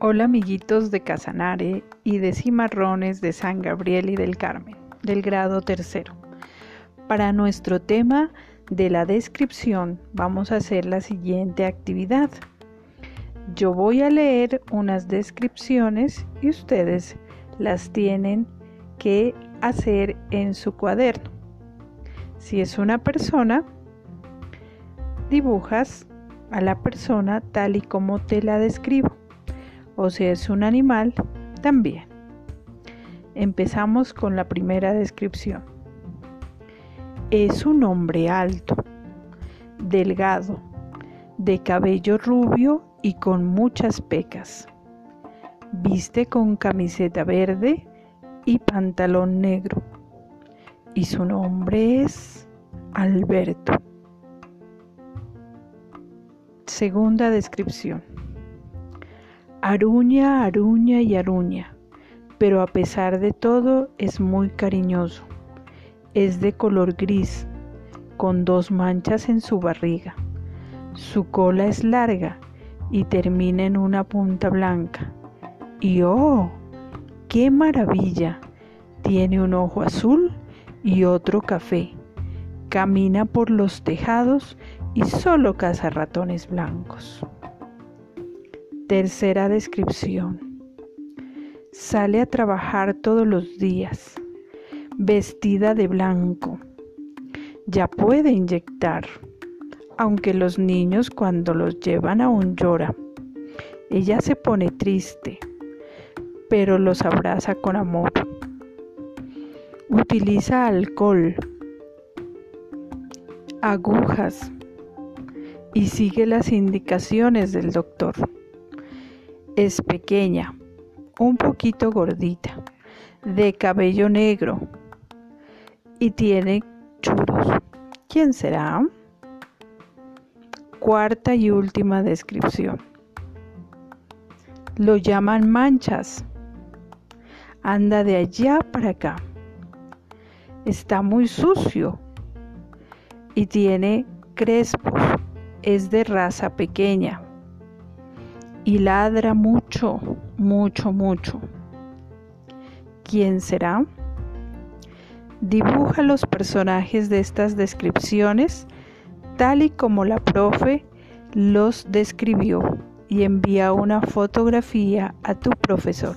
Hola amiguitos de Casanare y de Cimarrones de San Gabriel y del Carmen, del grado tercero. Para nuestro tema de la descripción vamos a hacer la siguiente actividad. Yo voy a leer unas descripciones y ustedes las tienen que hacer en su cuaderno. Si es una persona, dibujas a la persona tal y como te la describo. O si es un animal, también. Empezamos con la primera descripción. Es un hombre alto, delgado, de cabello rubio y con muchas pecas. Viste con camiseta verde y pantalón negro. Y su nombre es Alberto. Segunda descripción. Aruña, aruña y aruña, pero a pesar de todo es muy cariñoso. Es de color gris, con dos manchas en su barriga. Su cola es larga y termina en una punta blanca. Y oh, qué maravilla. Tiene un ojo azul y otro café. Camina por los tejados y solo caza ratones blancos. Tercera descripción. Sale a trabajar todos los días, vestida de blanco. Ya puede inyectar, aunque los niños cuando los llevan aún lloran. Ella se pone triste, pero los abraza con amor. Utiliza alcohol, agujas y sigue las indicaciones del doctor. Es pequeña, un poquito gordita, de cabello negro y tiene churros. ¿Quién será? Cuarta y última descripción. Lo llaman manchas anda de allá para acá. Está muy sucio y tiene crespos. Es de raza pequeña y ladra mucho, mucho, mucho. ¿Quién será? Dibuja los personajes de estas descripciones tal y como la profe los describió y envía una fotografía a tu profesor.